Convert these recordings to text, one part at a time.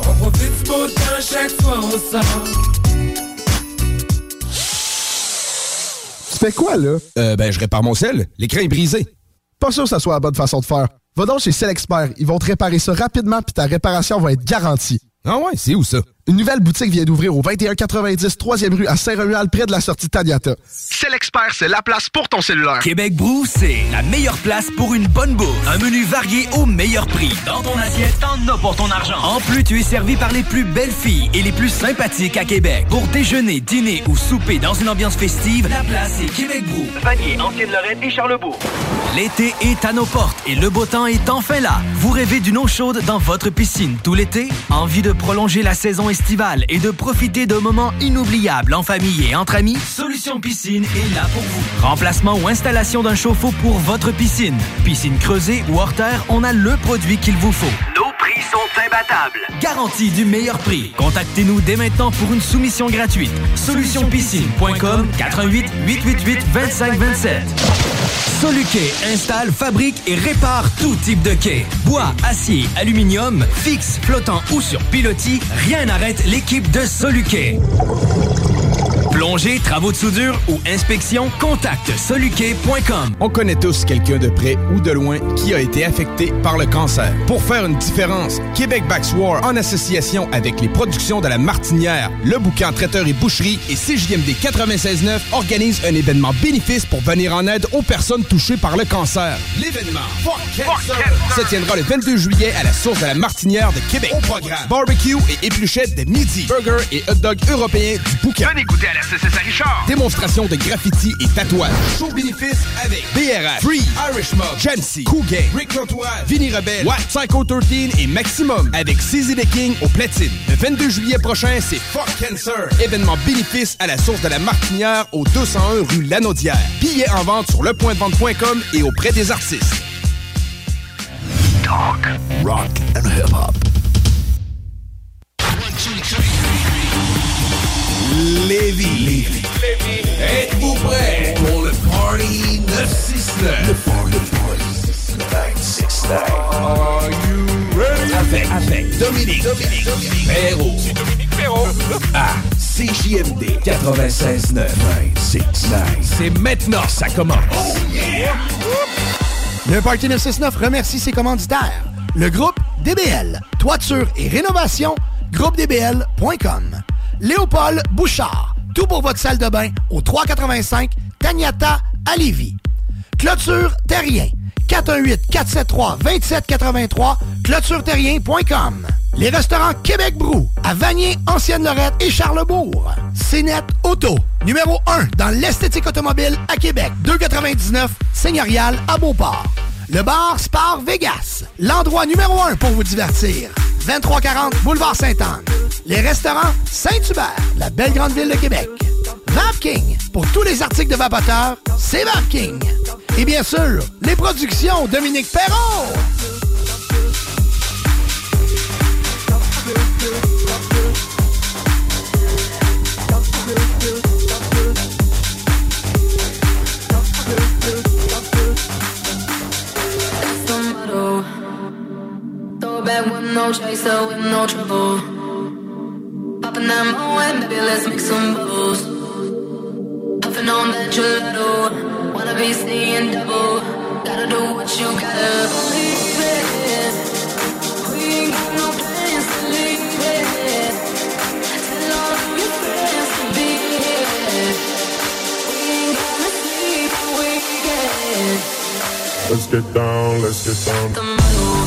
On profite du beau temps chaque fois au sort. Tu fais quoi, là? Euh, ben, je répare mon sel. L'écran est brisé. Pas sûr que ça soit la bonne façon de faire. Va donc chez Selexpert. Ils vont te réparer ça rapidement puis ta réparation va être garantie. Ah ouais, c'est où ça? Une nouvelle boutique vient d'ouvrir au 2190 3e rue à Saint-Romuald, près de la sortie Taniata. Selexpert, c'est la place pour ton cellulaire. Québec Brou, c'est la meilleure place pour une bonne bouffe. Un menu varié au meilleur prix. Dans ton assiette, t'en as pour ton argent. En plus, tu es servi par les plus belles filles et les plus sympathiques à Québec. Pour déjeuner, dîner ou souper dans une ambiance festive, la place est Québec Brou. Vanier, Ancienne-Lorraine et Charlebourg. L'été est à nos portes et le beau temps est enfin là. Vous rêvez d'une eau chaude dans votre piscine tout l'été? Envie de prolonger la saison et de profiter de moments inoubliables en famille et entre amis? Solution Piscine est là pour vous. Remplacement ou installation d'un chauffe-eau pour votre piscine. Piscine creusée ou hors terre, on a le produit qu'il vous faut. Prix sont imbattables. Garantie du meilleur prix. Contactez-nous dès maintenant pour une soumission gratuite. Solutionpiscine.com 88 888 2527. Soluquet installe, fabrique et répare tout type de quai. Bois, acier, aluminium, fixe, flottant ou sur pilotis, rien n'arrête l'équipe de Soluquet. Plongée, travaux de soudure ou inspection, contacte soluquet.com. On connaît tous quelqu'un de près ou de loin qui a été affecté par le cancer. Pour faire une différence, Québec Backs War, en association avec les productions de la Martinière, le bouquin Traiteur et Boucherie et CJMD 96.9 organise un événement bénéfice pour venir en aide aux personnes touchées par le cancer. L'événement Fuck Cancer se tiendra le 22 juillet à la source de la Martinière de Québec. Au programme, barbecue et épluchettes de midi, burger et hot dog européens du bouquin. Venez goûter à la À Richard. Démonstration de graffiti et tatouage. Show bénéfice avec BRH, Free, Irish Mob, Cool Gang, Rick L'Antoine, Vinny Rebelle, Watt, Psycho 13 et Maximum avec CZ The King au platine. Le 22 juillet prochain, c'est Fuck Cancer. Événement bénéfice à la source de la Martinière au 201 rue Lanaudière. Billets en vente sur lepointdevente.com et auprès des artistes. Talk, rock and hip-hop. Lévis. Êtes-vous prêts pour le Party 969? Le Party 969. Are you ready? Avec, avec Dominique, Dominique, Dominique Perrault. C'est Dominique Perrault. À CJMD 96.9. 969. C'est maintenant, ça commence. Oh yeah! Le Party 969 remercie ses commanditaires. Le groupe DBL, toiture et rénovation, groupedbl.com. Léopold Bouchard, tout pour votre salle de bain au 385 Tagnata à Lévis. Clôture Terrien, 418-473-2783, clôtureterrien.com. Les restaurants Québec Brou, à Vanier, Ancienne-Lorette et Charlebourg. CNET Auto, numéro 1 dans l'esthétique automobile à Québec, 299 Seigneurial à Beauport. Le bar Spar Vegas, l'endroit numéro 1 pour vous divertir. 2340 Boulevard Sainte-Anne. Les restaurants Saint-Hubert, la belle grande ville de Québec. Vapking. Pour tous les articles de Vapoteur, c'est Vapking. Et bien sûr, les productions Dominique Perrault. Back with no chaser, with no trouble. Popping that moe, baby, let's make some bubbles. Puffing on that gelato, wanna be seeing double. Gotta do what you gotta believe it. We ain't got no plans to leave it. Tell all of your friends to be here. We ain't gonna sleep all weekend. Let's get down, let's get down.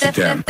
step.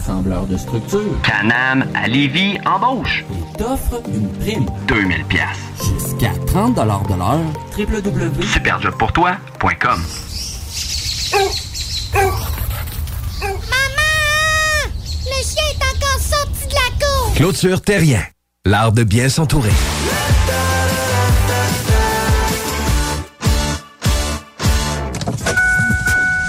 assembleur de structure. Canam à Lévis embauche. Et t'offre une prime. 2000 pièces. Jusqu'à 30 de l'heure. www.superjobpourtoi.com Maman! Le chien est encore sorti de la cour! Clôture Terrien. L'art de bien s'entourer.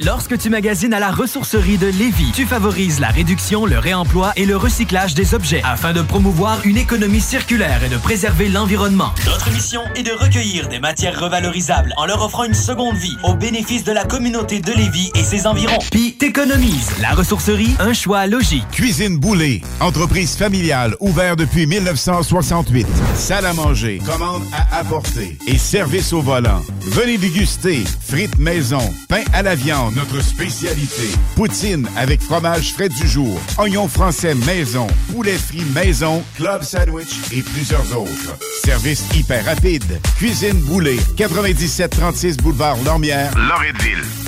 Lorsque tu magasines à la ressourcerie de Lévis, tu favorises la réduction, le réemploi et le recyclage des objets afin de promouvoir une économie circulaire et de préserver l'environnement. Notre mission est de recueillir des matières revalorisables en leur offrant une seconde vie au bénéfice de la communauté de Lévis et ses environs. Puis t'économises. La ressourcerie, un choix logique. Cuisine Boulée, entreprise familiale ouverte depuis 1968. Salle à manger, commande à apporter et service au volant. Venez déguster frites maison, pain à la viande, notre spécialité. Poutine avec fromage frais du jour, oignons français maison, poulet frit maison, club sandwich et plusieurs autres. Service hyper rapide. Cuisine Boulée, 9736 boulevard Lormière, Loretteville.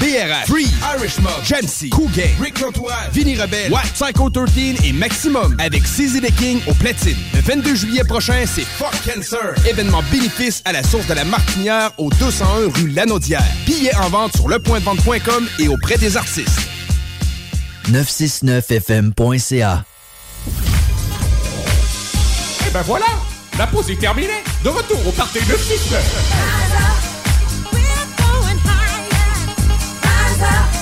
BRF, Free, Irish Mob, Jamsey, Cougain, Rick Lantoine, Vinny Rebelle, Wack, Psycho 13 et Maximum avec CZ The King au platine. Le 22 juillet prochain, c'est Fuck Cancer. Événement bénéfice à la source de la Martinière au 201 rue Lanaudière. Billets en vente sur lepointdevente.com et auprès des artistes. 969fm.ca Et ben voilà, la pause est terminée. De retour au de 969. 가사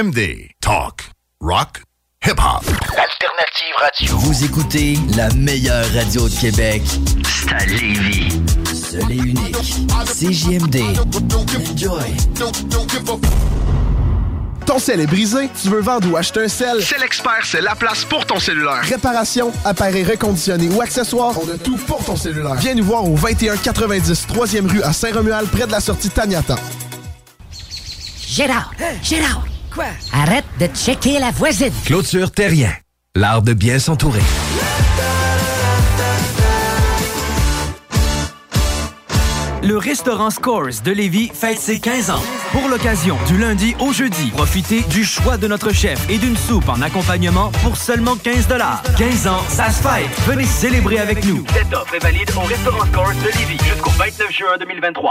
CJMD. Talk. Rock. Hip-hop. Alternative Radio. Vous écoutez la meilleure radio de Québec. C'est à Lévis. Seul et unique. CJMD. Enjoy. Ton sel est brisé, tu veux vendre ou acheter un sel? C'est l'expert, c'est la place pour ton cellulaire. Réparation, appareil reconditionné ou accessoires, on a tout pour ton cellulaire. Viens nous voir au 2190 3e rue à Saint-Romuald, près de la sortie Taniata. Gérard, Gérard. Quoi? Arrête de checker la voisine. Clôture Terrien. L'art de bien s'entourer. Le restaurant Scores de Lévis fête ses 15 ans. Pour l'occasion, du lundi au jeudi, profitez du choix de notre chef et d'une soupe en accompagnement pour seulement 15 15 ans, ça se fête. Venez célébrer avec nous. Cette offre est valide au restaurant Scores de Lévis jusqu'au 29 juin 2023.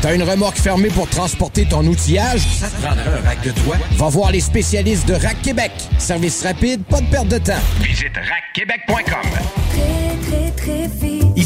T'as une remorque fermée pour transporter ton outillage? Ça te prendra un rack de toi? Va voir les spécialistes de Rack Québec. Service rapide, pas de perte de temps. Visite rackquebec.com. Très, très, très vite.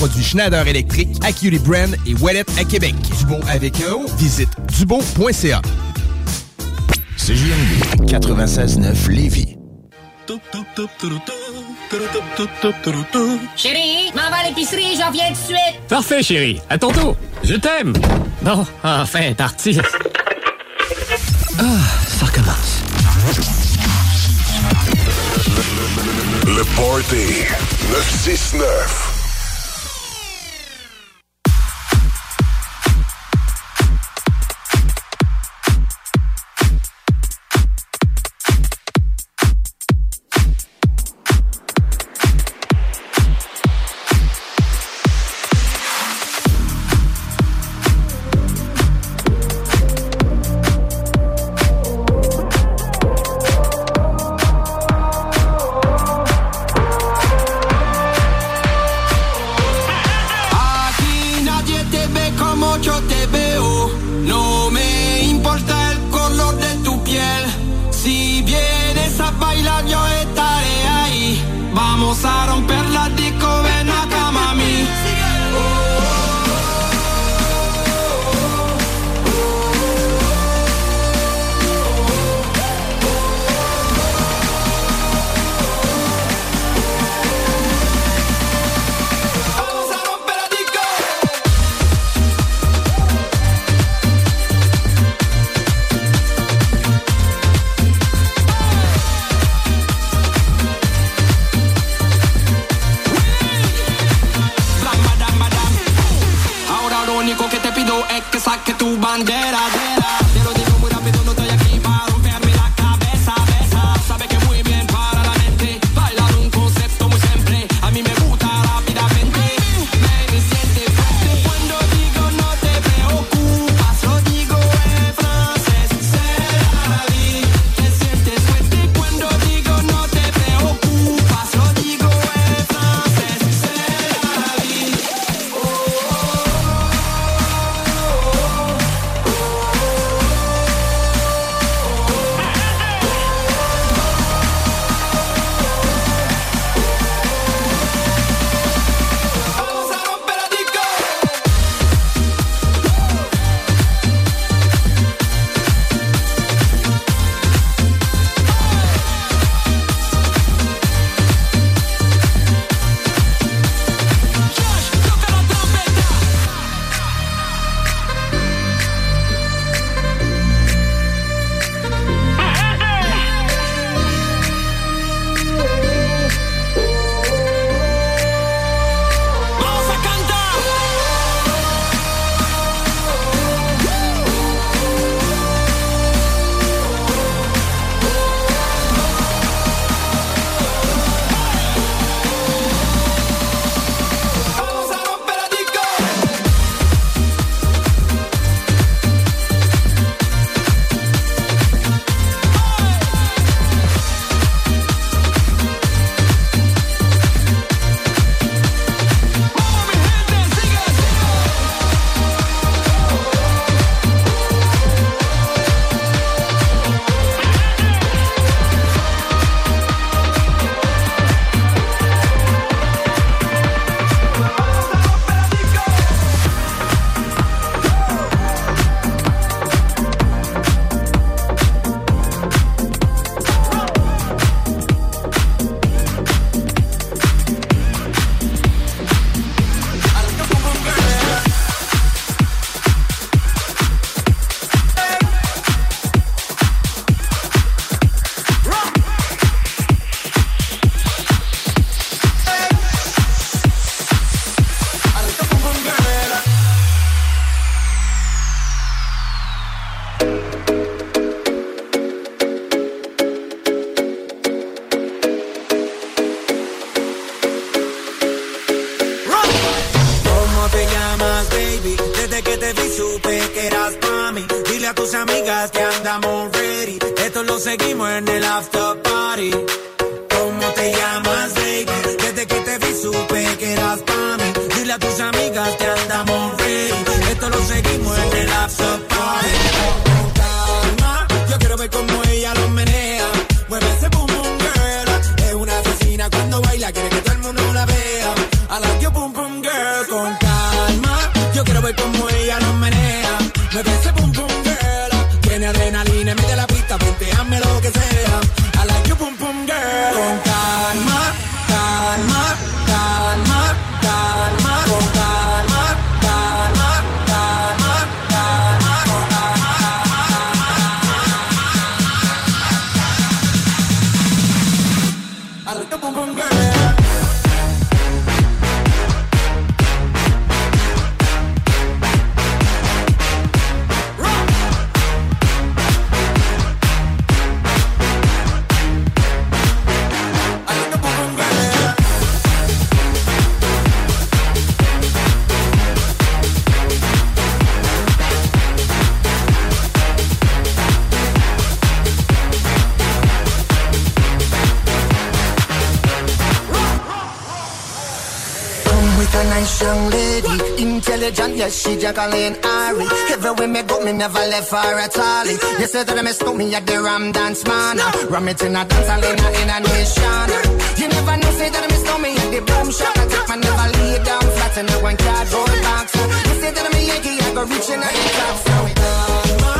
produits Schneider électrique, Acuity Brand et Wallet à Québec. Dubo avec un O, visite dubo.ca. CJMD 96.9 Lévis. Chérie, m'en va à l'épicerie, j'en viens tout de suite. Parfait, chérie. À ton tour. Je t'aime. Bon, enfin, parti. Ah, ça recommence. Le Party 969. pa' mí. Dile a tus amigas she Jacqueline Ari. Everywhere me go, me never left her at all. You said that I mistook me at the Ram Dance Man. Ram it in a dance hall in a, in a nation. You never know, say that I mistook me at the Boom Shop. I take my never lay down flat in a one cardboard box. You said that I'm a Yankee, I go reaching out the top. So we done.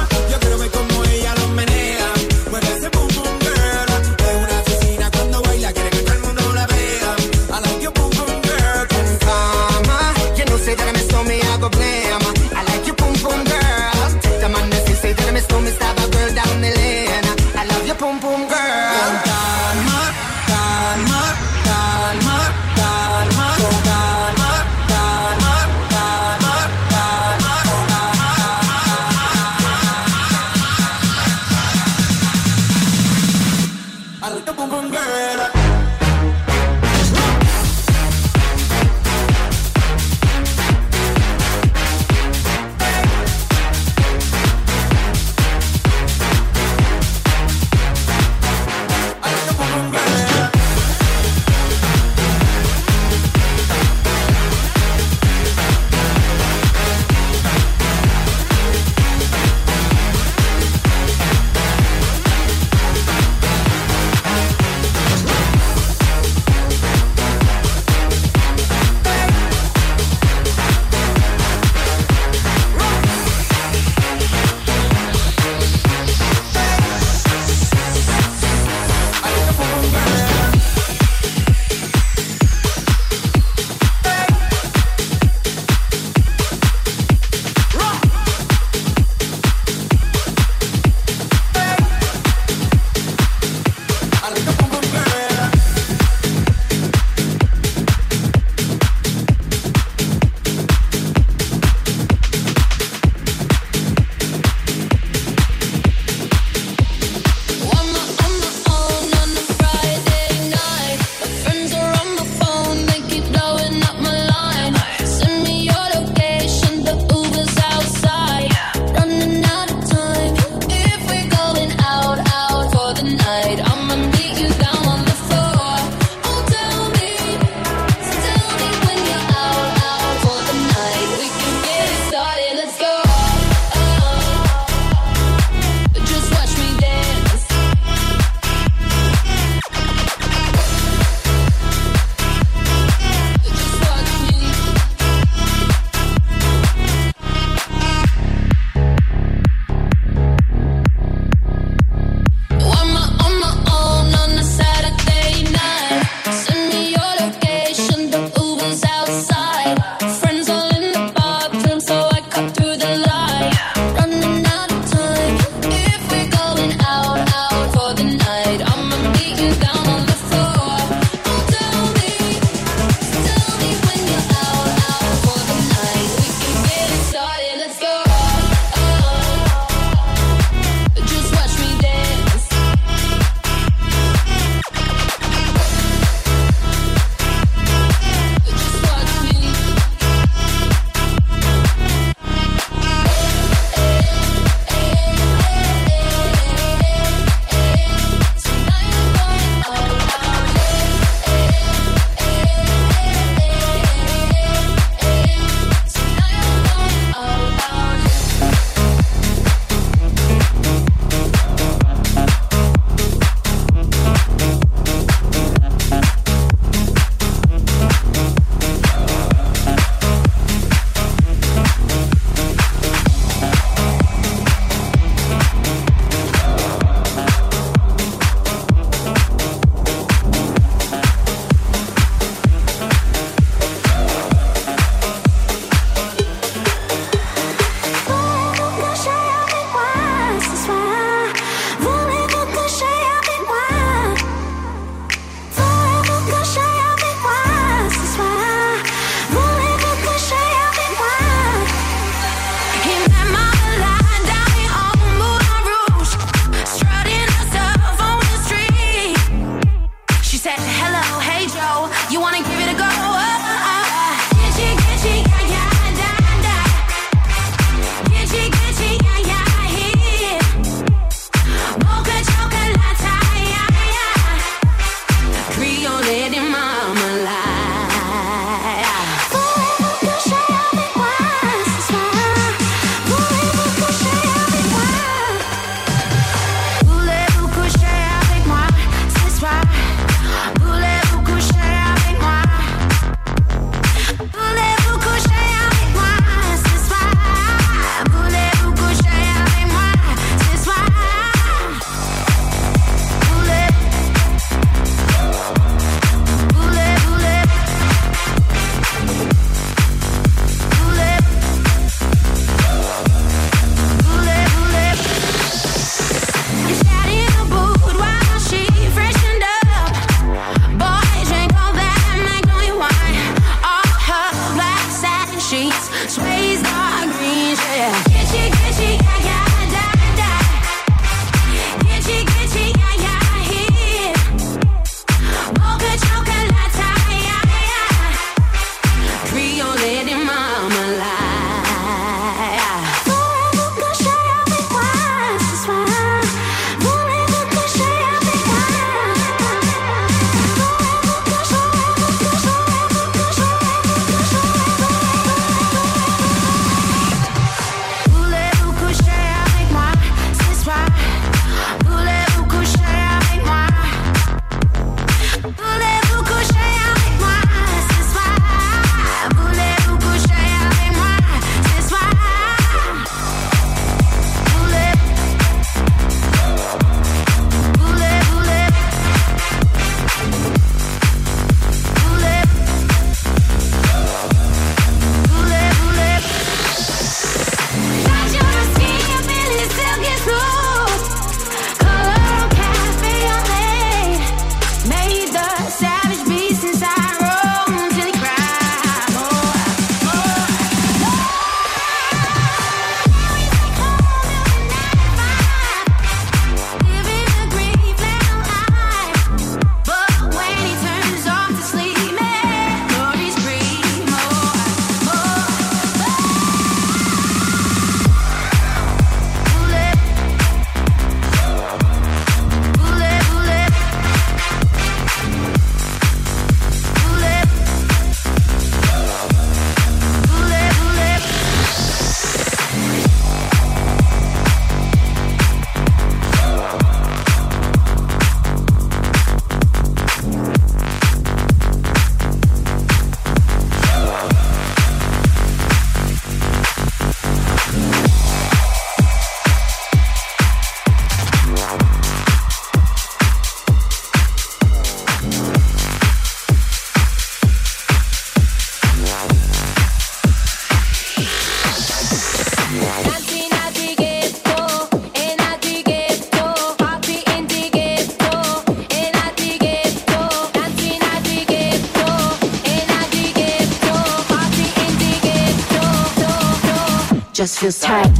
Feels tight.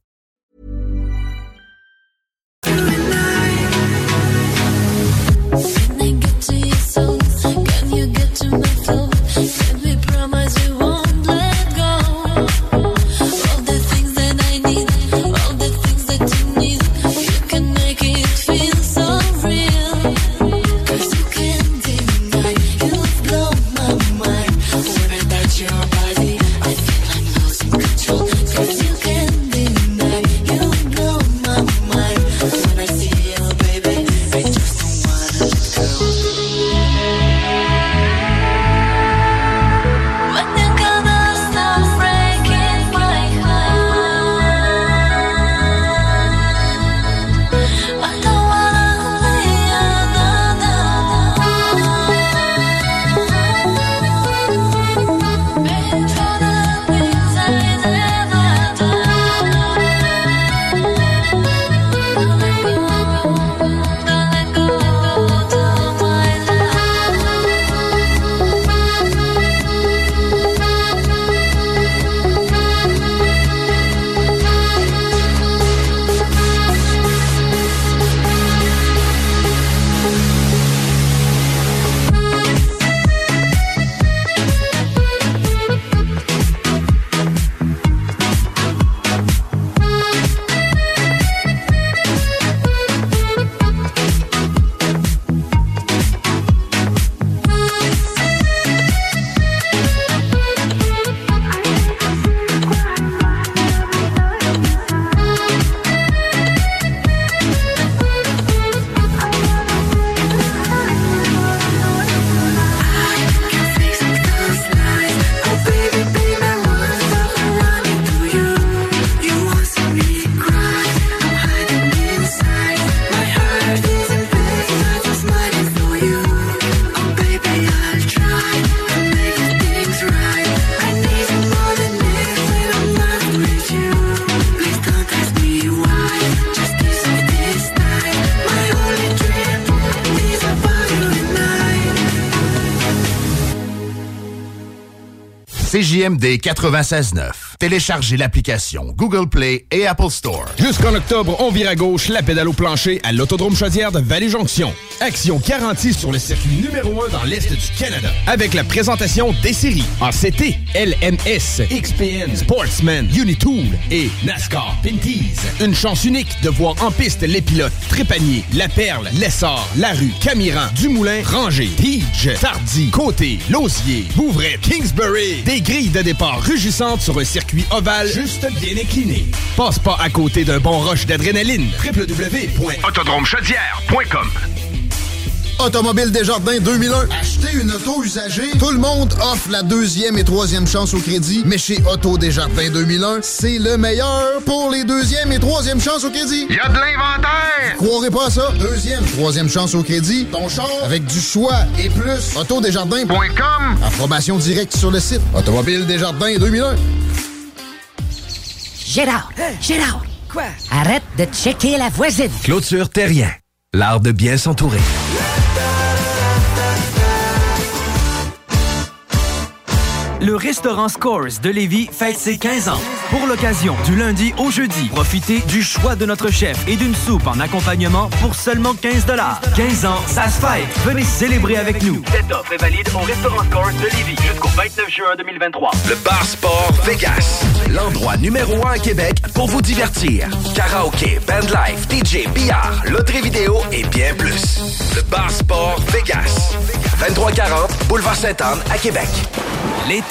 Let me promise you CJMD 96.9. Téléchargez l'application Google Play et Apple Store. Jusqu'en octobre, on vire à gauche la pédale au plancher à l'Autodrome Chaudière de Vallée-Jonction. Action garantie sur le circuit numéro 1 dans l'Est du Canada. Avec la présentation des séries en CT, LMS, XPN, Sportsman, Unitool et NASCAR Pinties. Une chance unique de voir en piste les pilotes Trépanier, La Perle, Lessard, Larue, Camiran, Dumoulin, Ranger, Tige, Tardy, Côté, Lausier, Bouvray, Kingsbury. Des grilles de départ rugissantes sur un circuit ovale juste bien incliné. Passe pas à côté d'un bon rush d'adrénaline. www.autodromechaudière.com Automobile Desjardins 2001. Acheter une auto usagée. Tout le monde offre la deuxième et troisième chance au crédit. Mais chez Auto Desjardins 2001, c'est le meilleur pour les deuxième et troisième chances au crédit. Y a de l'inventaire! Croirez pas à ça? Deuxième, troisième chance au crédit. Ton char avec du choix et plus. Autodesjardins.com. Approbation directe sur le site. Automobile Desjardins 2001. Gérard! Gérard! Quoi? Arrête de checker la voisine! Clôture Terrien. L'art de bien s'entourer. Le restaurant Scores de Lévis fête ses 15 ans. Pour l'occasion, du lundi au jeudi, profitez du choix de notre chef et d'une soupe en accompagnement pour seulement 15 15 ans, ça se fête. Venez célébrer avec nous. Cette offre est valide au restaurant Scores de Lévis jusqu'au 29 juin 2023. Le Bar Sport Vegas. L'endroit numéro un à Québec pour vous divertir. Karaoke, bandlife, DJ, billard, loterie vidéo et bien plus. Le Bar Sport Vegas. 2340 Boulevard Sainte-Anne à Québec. L'été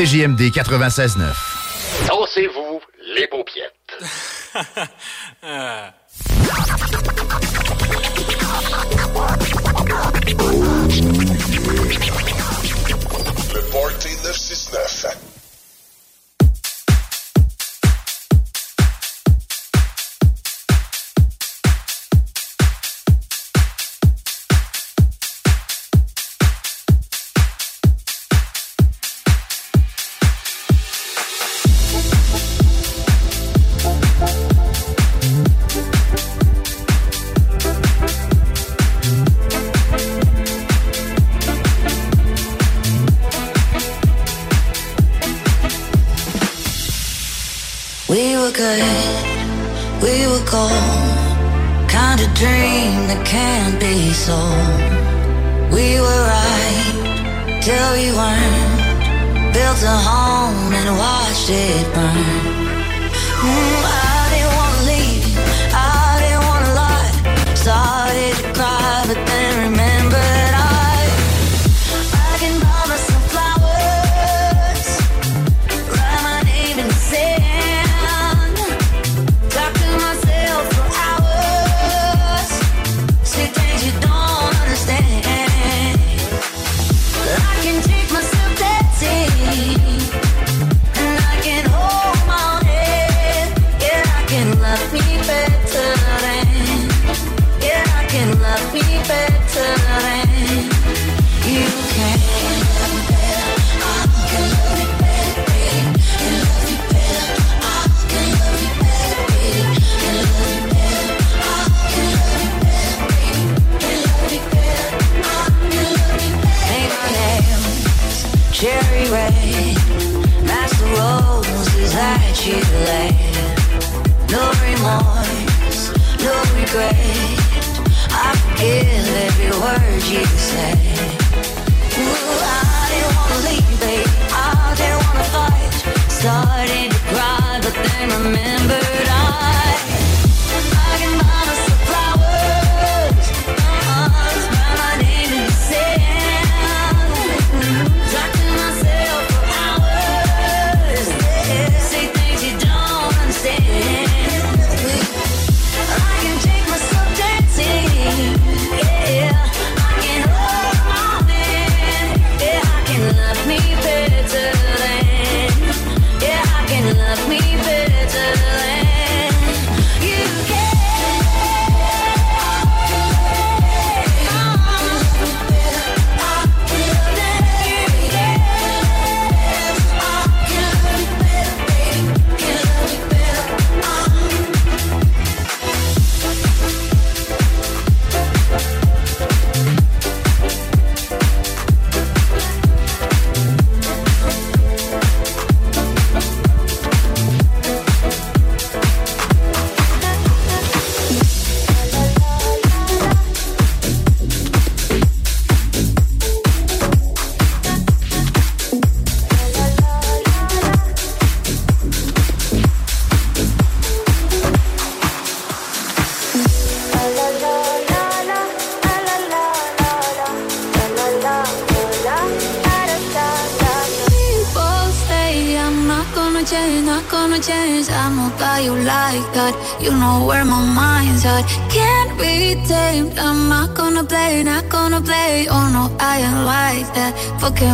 CJMD 96.9. Dansez-vous les paupiètes. Le Party 969. Good, we were gold. Kind of dream that can't be sold. We were right till we weren't. Built a home and watched it burn. Mm, I didn't wanna leave, I didn't wanna lie. Started regret. I forgive every word you say. Porque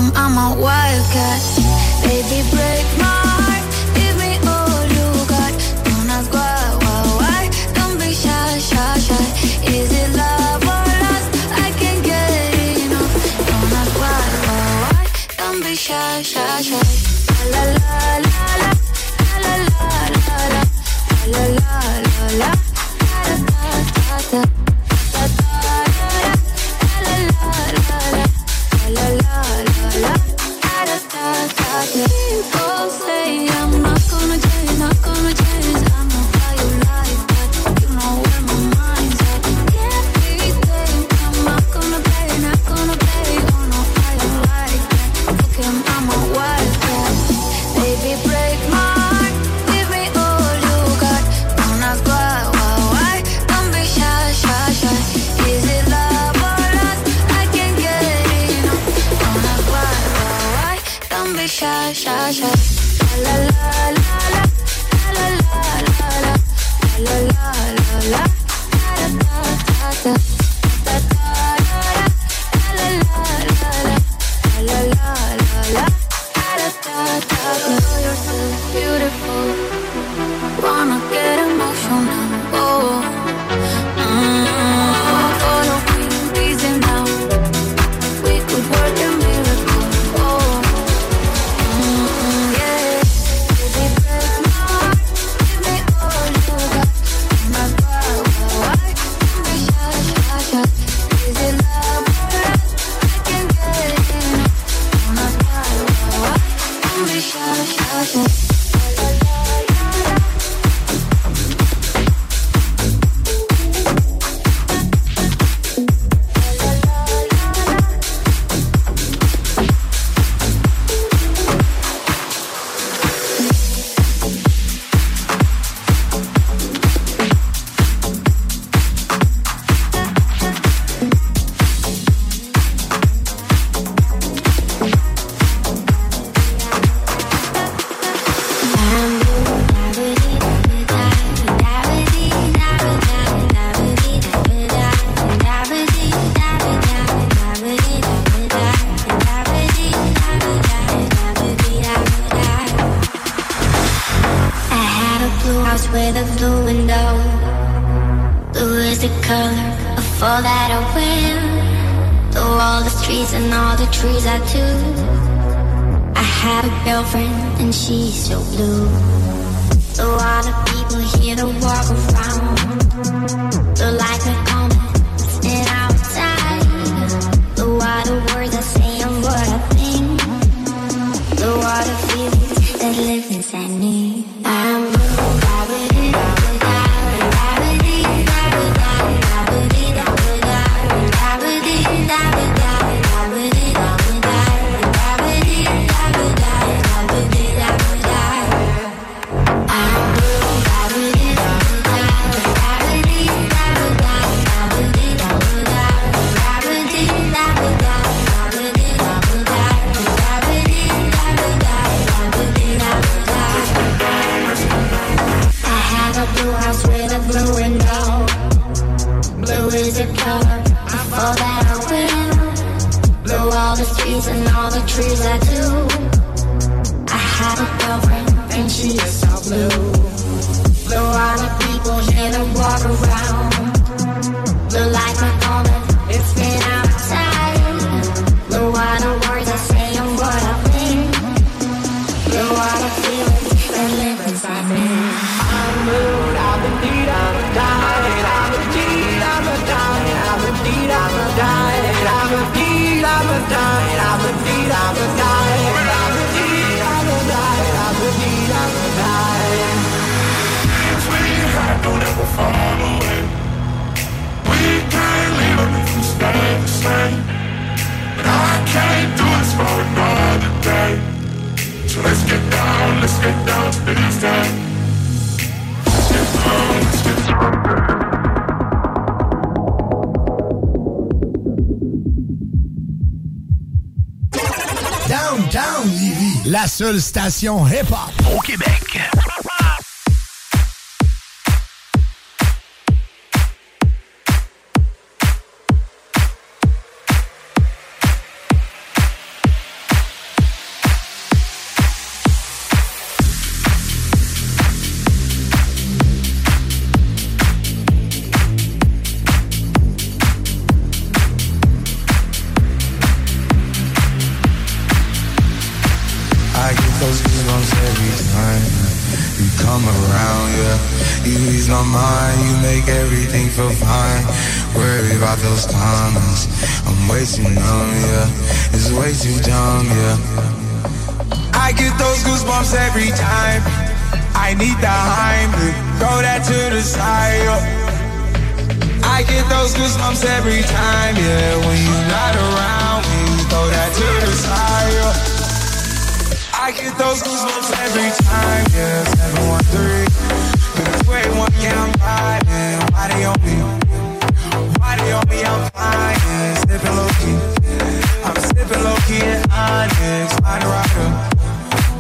seule station hip-hop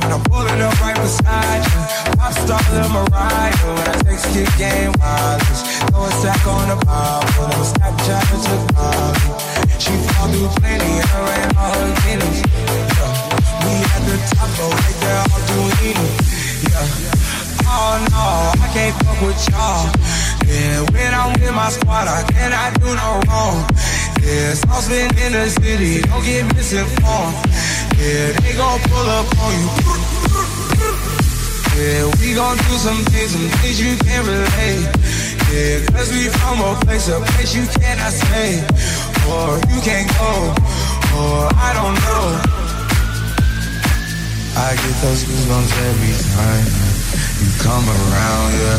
And I'm pulling up right beside you. Pop star. When I game. Throw a on the took Molly. She fall through plenty ran all her. Yeah. We at the top, but all. Yeah. Oh no, I can't fuck with y'all. Yeah, when I'm with my squad, I cannot do no wrong. Yeah, sauce been in the city, don't get misinformed. Yeah, they gon' pull up on you. Yeah, we gon' do some things, some things you can't relate. Yeah, cause we from a place, a place you cannot stay. Or you can't go, or I don't know. I get those goosebumps every time you come around, yeah.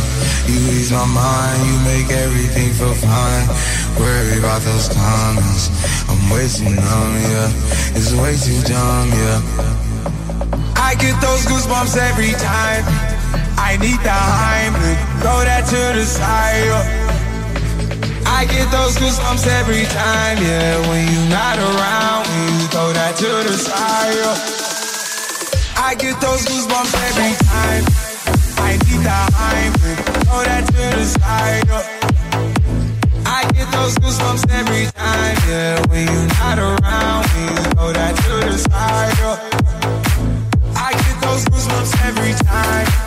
You ease my mind, you make everything feel fine. Worry about those comments, I'm way too numb, yeah. It's way too dumb, yeah. I get those goosebumps every time. I need the Heimlich, throw that to the side. yeah. I get those goosebumps every time, yeah. When you're not around, you throw that to the side. yeah. I get those goosebumps every time. I need the Heimlich, throw that to the side. yeah. Those goosebumps every time, yeah. When you're not around, you throw that to the side. I get those goosebumps every time.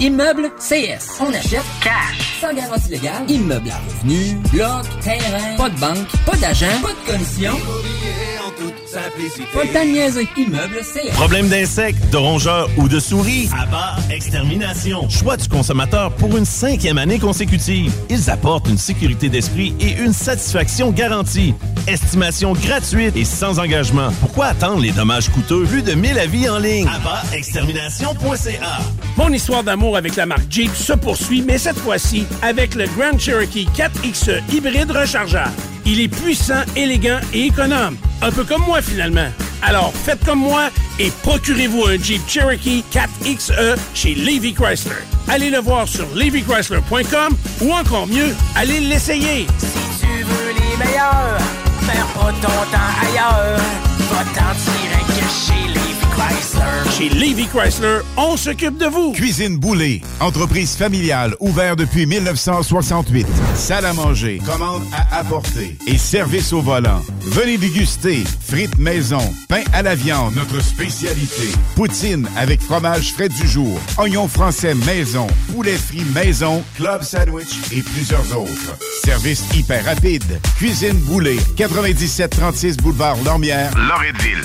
Immeuble CS. On achète cash. Sans garantie légale. Immeuble à revenus. Bloc. Terrain. Pas de banque. Pas d'agent. Pas de commission. Pas le. Immeuble. Problème d'insectes, de rongeurs ou de souris? Abba Extermination. Choix du consommateur pour une cinquième année consécutive. Ils apportent une sécurité d'esprit et une satisfaction garantie. Estimation gratuite et sans engagement. Pourquoi attendre les dommages coûteux? Plus de 1000 avis en ligne. AbbaExtermination.ca Mon histoire d'amour avec la marque Jeep se poursuit, mais cette fois-ci avec le Grand Cherokee 4XE hybride rechargeable. Il est puissant, élégant et économe. Un peu comme moi finalement. Alors faites comme moi et procurez-vous un Jeep Cherokee 4XE chez Levy Chrysler. Allez le voir sur levychrysler.com ou encore mieux, allez l'essayer. Si tu veux les meilleurs, perds pas ailleurs. Direct chez les Chez Levy Chrysler, on s'occupe de vous. Cuisine Boulée, entreprise familiale ouverte depuis 1968. Salle à manger, commande à apporter et service au volant. Venez déguster frites maison, pain à la viande, notre spécialité. Poutine avec fromage frais du jour, oignons français maison, poulet frit maison, club sandwich et plusieurs autres. Service hyper rapide. Cuisine Boulée, 9736 boulevard Lormière, Loretteville.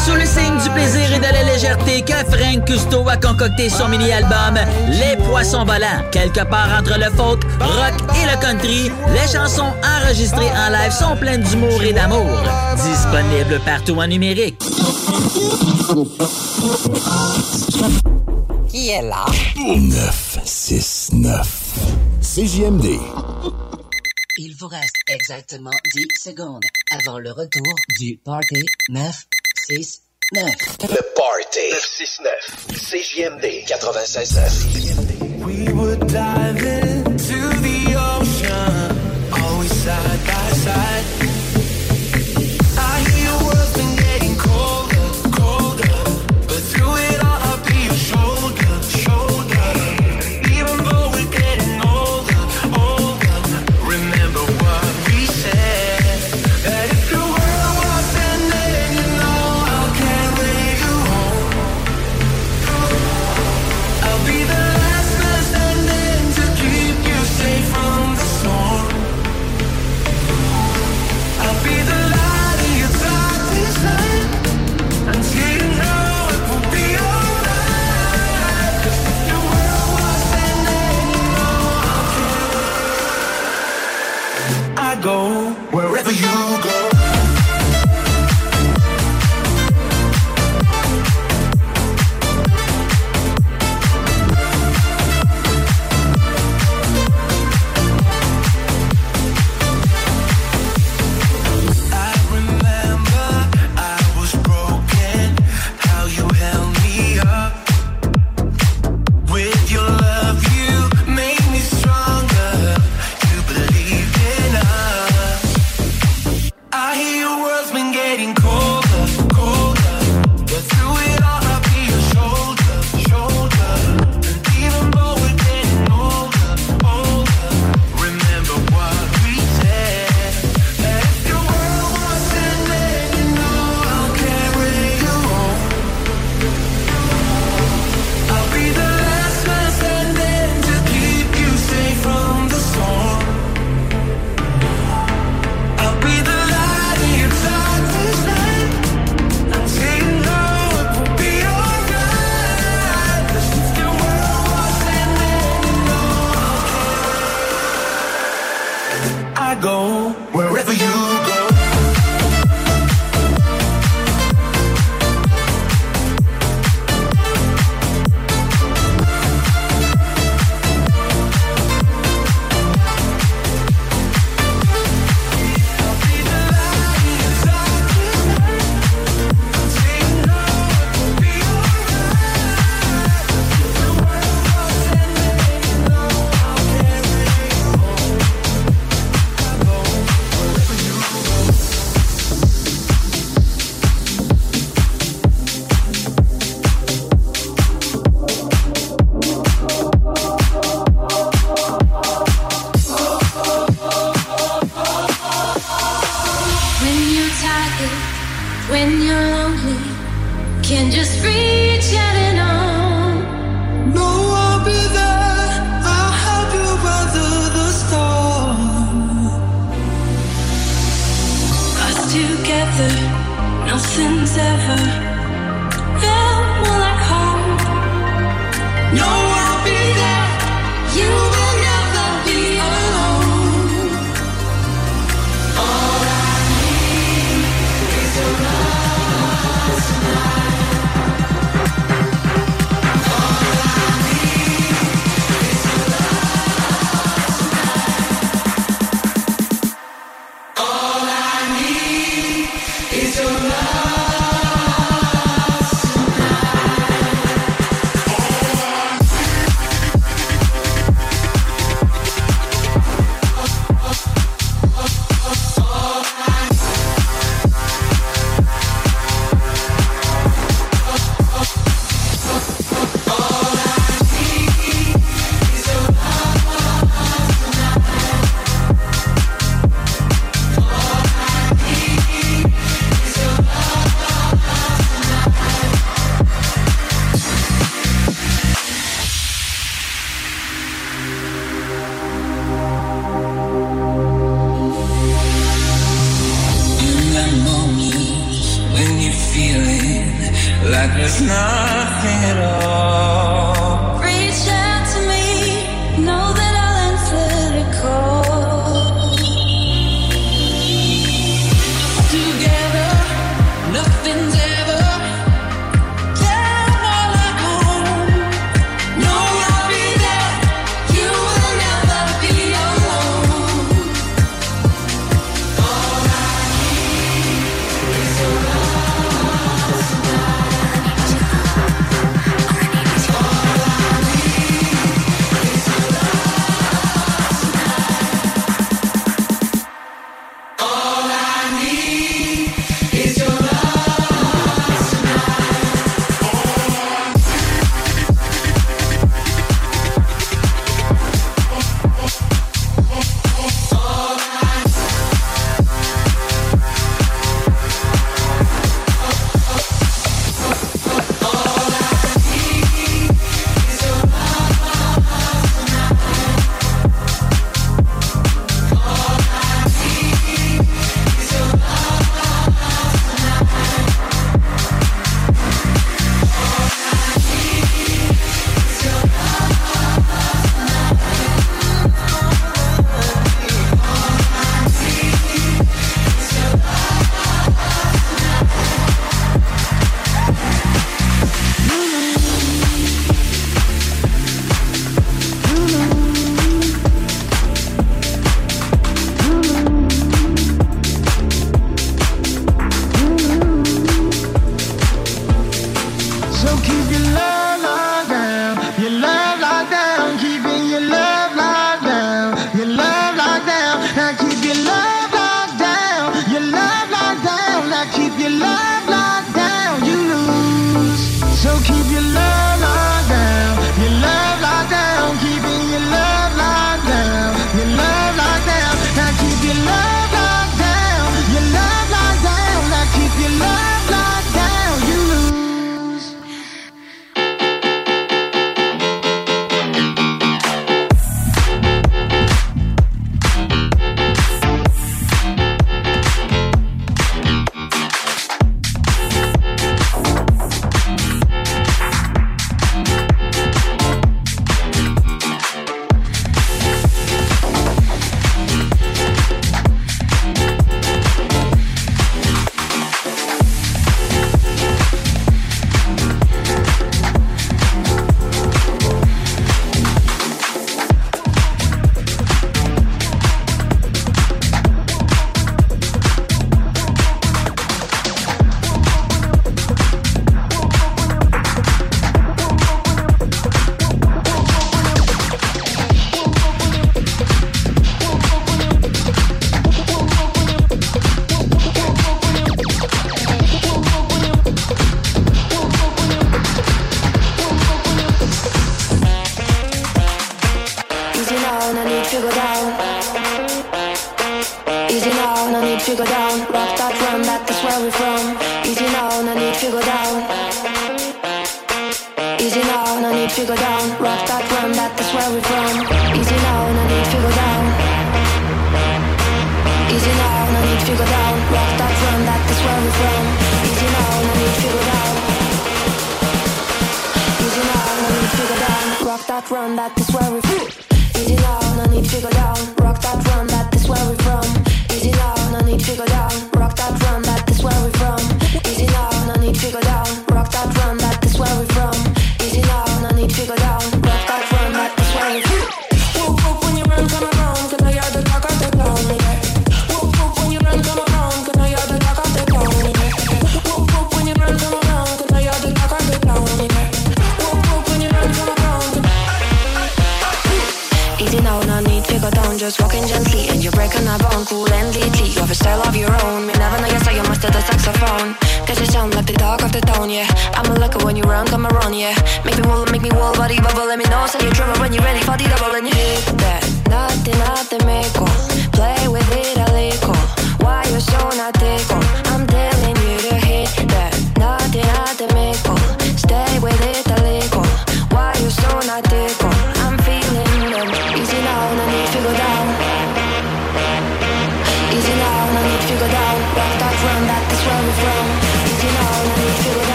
sous le signe du plaisir et de la légèreté que Frank Custo a concocté son mini-album Les Poissons Volants. Quelque part entre le folk, rock et le country, les chansons enregistrées en live sont pleines d'humour et d'amour. Disponible partout en numérique. Qui est là? 969. CJMD. Il vous reste exactement 10 secondes avant le retour du Party 969. Le Party 969. CJMD 96.9. We would dive into the ocean, always side by side.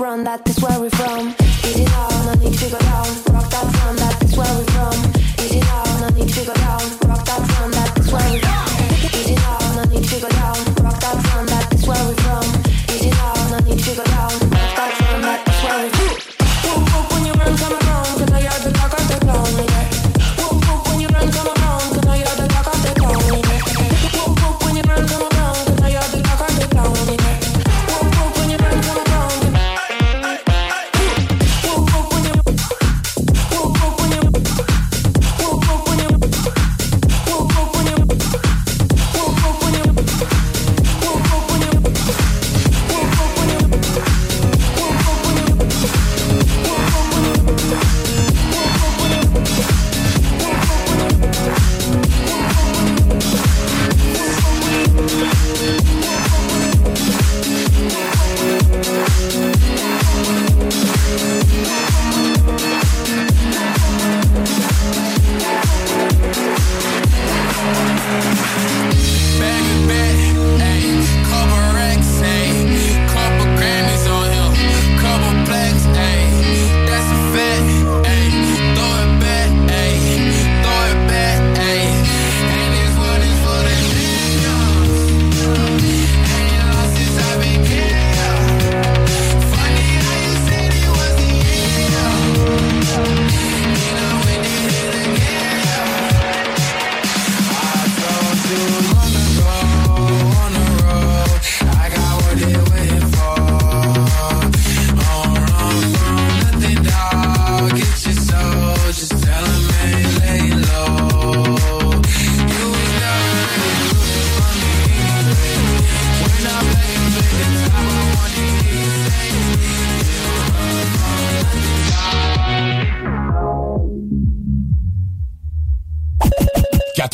run that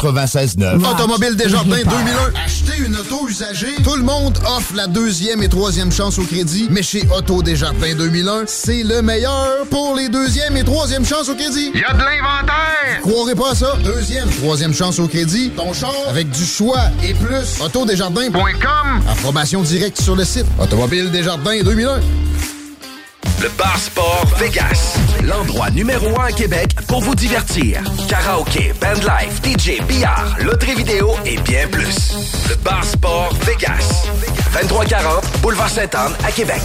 96.9. Automobile Desjardins 2001. Acheter une auto usagée. Tout le monde offre la deuxième et troisième chance au crédit. Mais chez Auto Desjardins 2001, c'est le meilleur pour les deuxième et troisième chances au crédit. Il y a de l'inventaire. Croirez pas à ça. Deuxième, troisième chance au crédit. Ton char avec du choix et plus. Autodesjardins.com. Information directe sur le site. Automobile Desjardins 2001. Le bar sport Vegas l'endroit numéro un à Québec pour vous divertir. Karaoke, bandlife, DJ, billard, loterie vidéo et bien plus. Le Bar Sport Vegas. 2340 Boulevard Sainte-Anne à Québec.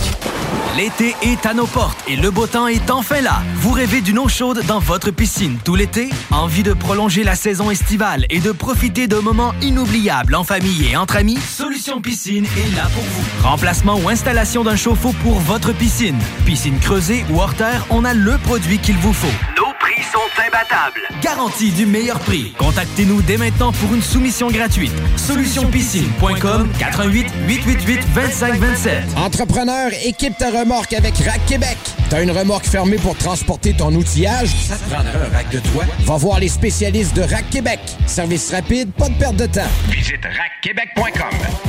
L'été est à nos portes et le beau temps est enfin là. Vous rêvez d'une eau chaude dans votre piscine tout l'été? Envie de prolonger la saison estivale et de profiter de moments inoubliables en famille et entre amis? Solution Piscine est là pour vous. Remplacement ou installation d'un chauffe-eau pour votre piscine piscine creusée ou hors terre, on a le produit qu'il vous faut. Nos prix sont imbattables. Garantie du meilleur prix. Contactez-nous dès maintenant pour une soumission gratuite. Solutionpiscine.com 88 888 2527. Entrepreneur, équipe ta remorque avec Rack Québec. T'as une remorque fermée pour transporter ton outillage? Ça te un rack de toi? Va voir les spécialistes de Rack Québec. Service rapide, pas de perte de temps. Visite rackquebec.com.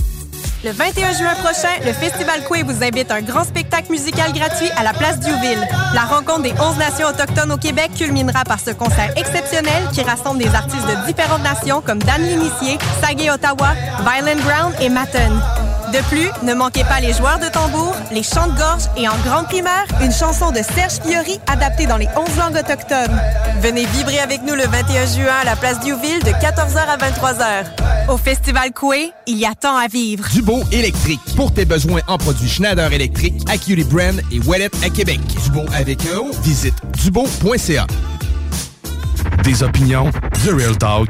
Le 21 juin prochain, le Festival Coué vous invite à un grand spectacle musical gratuit à la place Diouville. La rencontre des 11 nations autochtones au Québec culminera par ce concert exceptionnel qui rassemble des artistes de différentes nations comme Dan L'Initié, Sagé Ottawa, Violent Ground et Matten. De plus, ne manquez pas les joueurs de tambour, les chants de gorge et en grande primeur, une chanson de Serge Fiori adaptée dans les 11 langues autochtones. Venez vibrer avec nous le 21 juin à la place Diouville de 14h à 23h. Au Festival Coué, il y a tant à vivre. Dubo électrique. Pour tes besoins en produits Schneider électrique, Acuity Brand et Wallet à Québec. Dubo avec un O, visite dubo.ca. Des opinions, The Real Talk,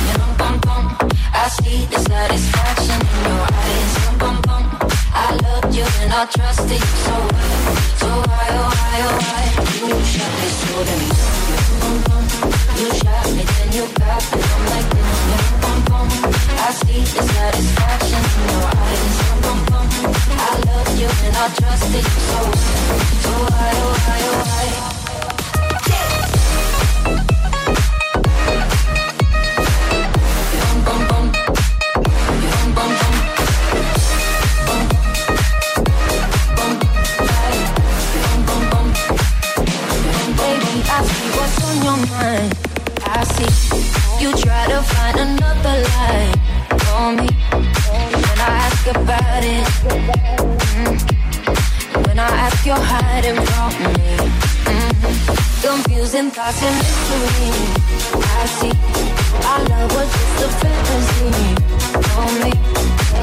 I see the satisfaction in your eyes bum, bum, bum. I loved you and I trusted you so well So why, oh why, oh why You shot me so bum, bum. You shot me then you got me I'm like damn, you bum, bum. I see the satisfaction in your eyes bum, bum, bum. I loved you and I trusted you so well So why, oh why, oh why I see you try to find another lie for me. When I ask about it, mm, when I ask, you're hiding from me. Mm, confusing thoughts and mystery. I see our love was just a fantasy for me.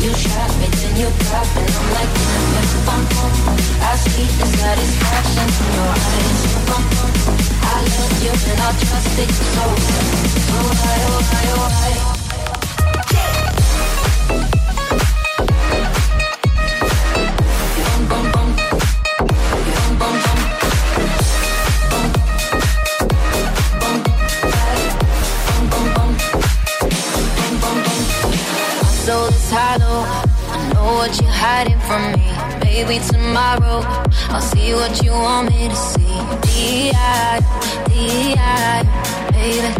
You shot me then you got me and I'm like know bum bum. I see the satisfaction in your eyes bum bum. I loved you and I trusted you so. So why oh why oh why My is hollow. I know what you're hiding from me. Maybe tomorrow I'll see what you want me to see. D.I. D.I. Baby.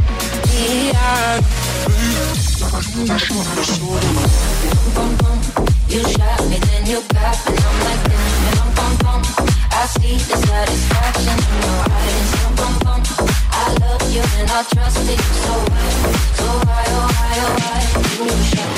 D.I. You shot me, then you got me. I'm like, know, bum, bum. I see the satisfaction in your eyes. Bum, bum. I love you and I trusted you so well. So why, oh why, oh why? You shot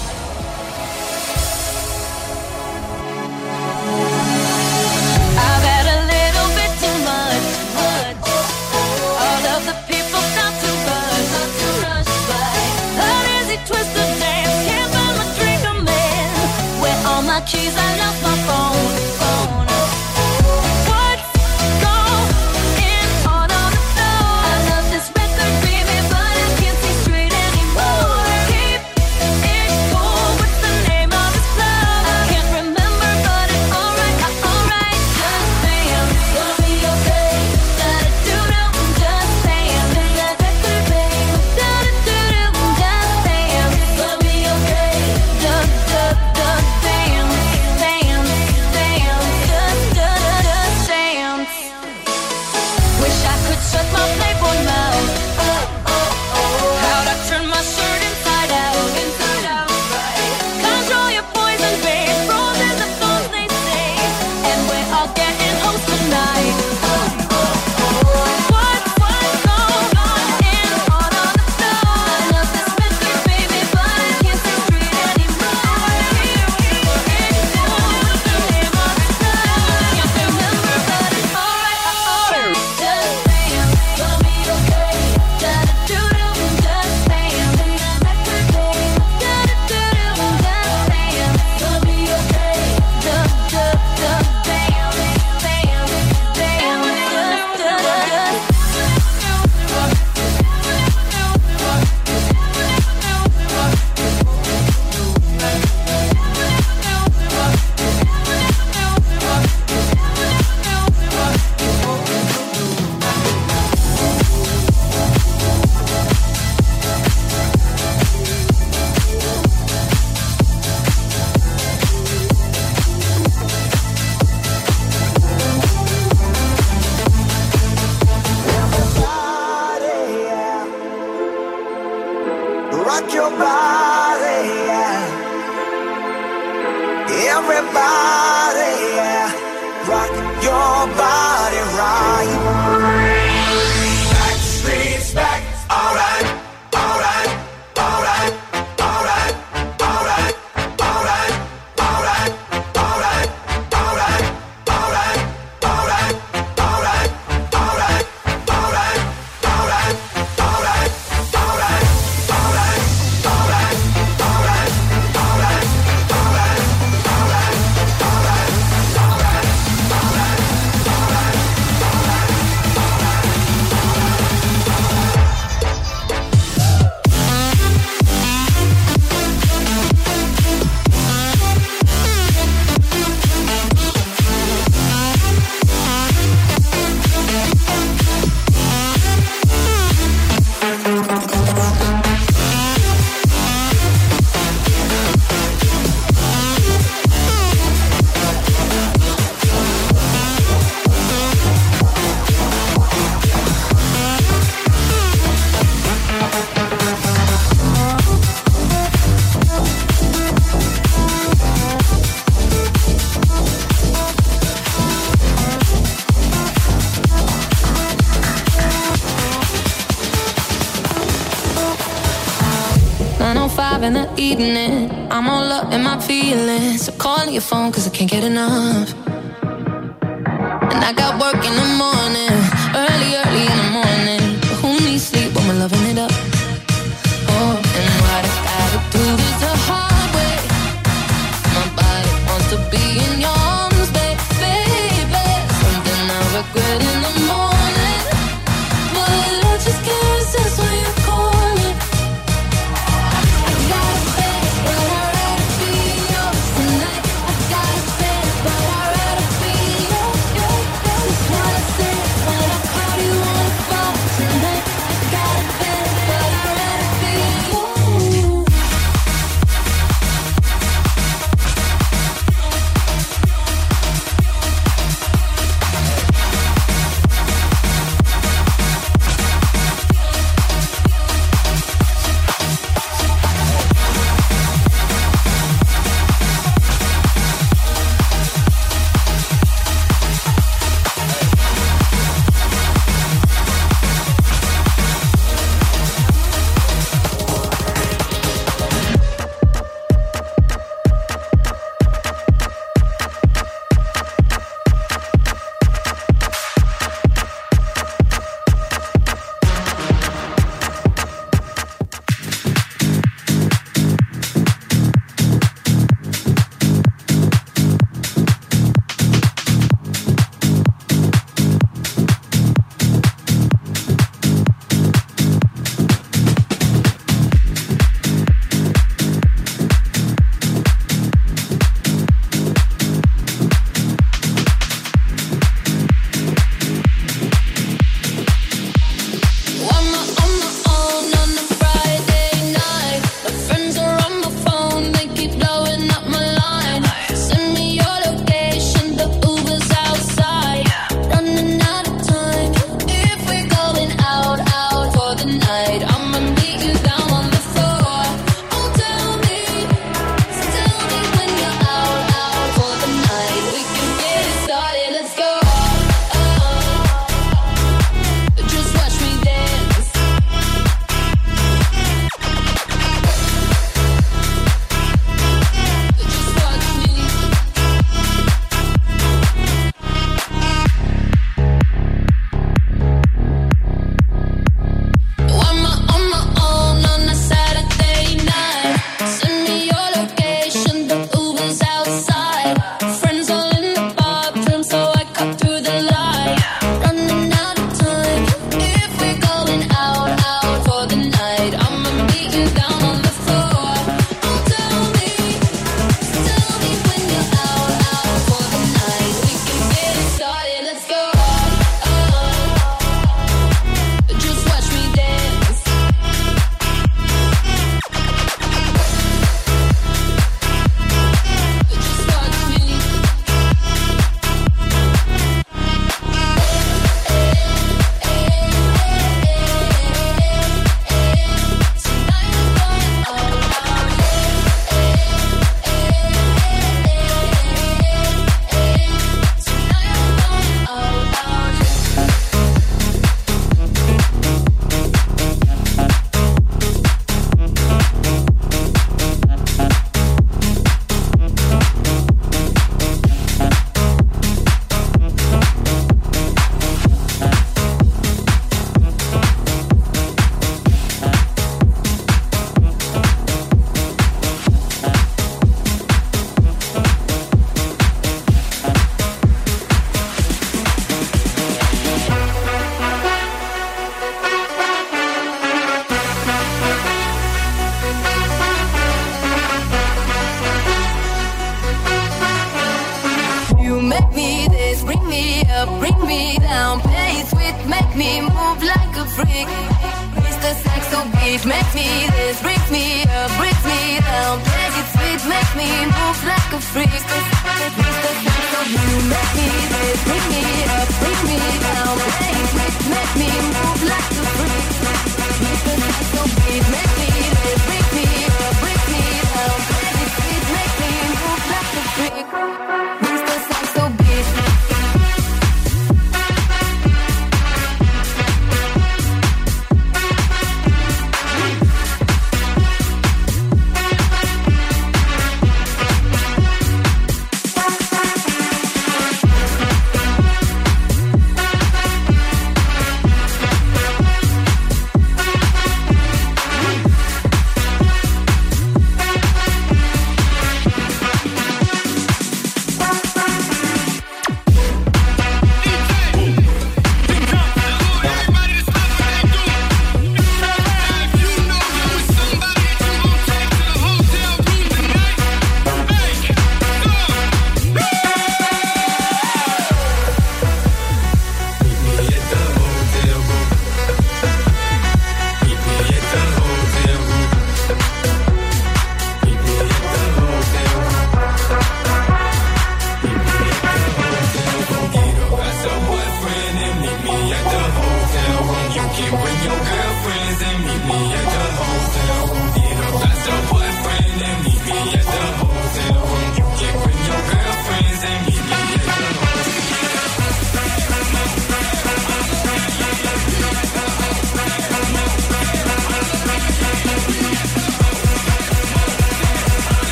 驱散了 love in the evening. I'm all up in my feelings. So calling your phone cause I can't get enough. And I got work in the morning.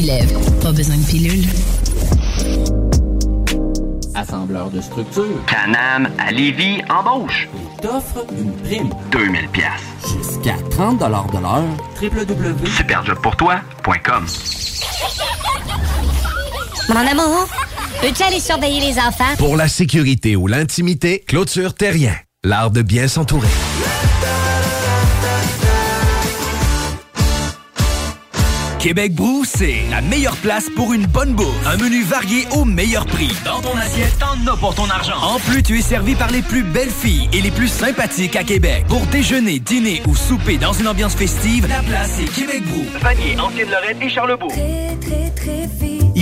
Qui lève. Pas besoin de pilule. Assembleur de structure. Canam à Lévis embauche. T'offre une prime. 2000 pièces. Jusqu'à 30 de l'heure. www. Superjobpourtoi.com Mon amour, peux-tu aller surveiller les enfants? Pour la sécurité ou l'intimité, clôture terrien. L'art de bien s'entourer. Québec Brou, c'est la meilleure place pour une bonne bouffe. Un menu varié au meilleur prix. Dans ton assiette, t'en as pour ton argent. En plus, tu es servi par les plus belles filles et les plus sympathiques à Québec. Pour déjeuner, dîner ou souper dans une ambiance festive, la place est Québec Brou. Vanier, Ancienne-Lorette et Charlebourg.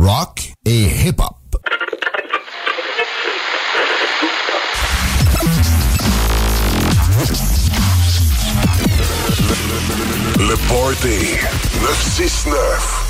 rock et hip-hop. Le Party 969.